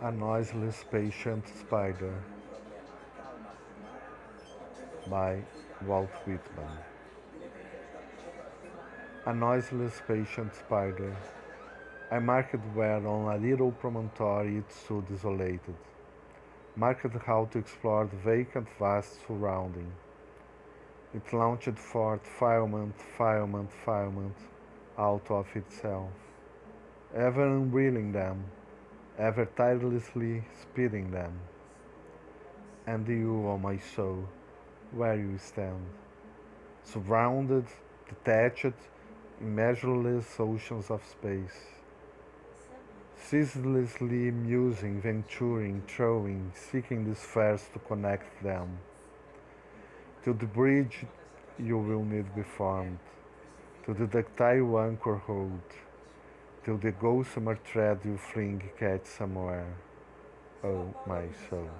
A Noiseless Patient Spider by Walt Whitman. A noiseless patient spider. I marked where on a little promontory it stood isolated. Marked how to explore the vacant vast surrounding. It launched forth filament, filament, filament out of itself, ever unreeling them ever tirelessly speeding them. And you, O my soul, where you stand, surrounded, detached in measureless oceans of space, ceaselessly musing, venturing, throwing, seeking the spheres to connect them, to the bridge you will need be formed, to the ductile anchor hold till the gossamer thread you fling catch somewhere, oh my soul.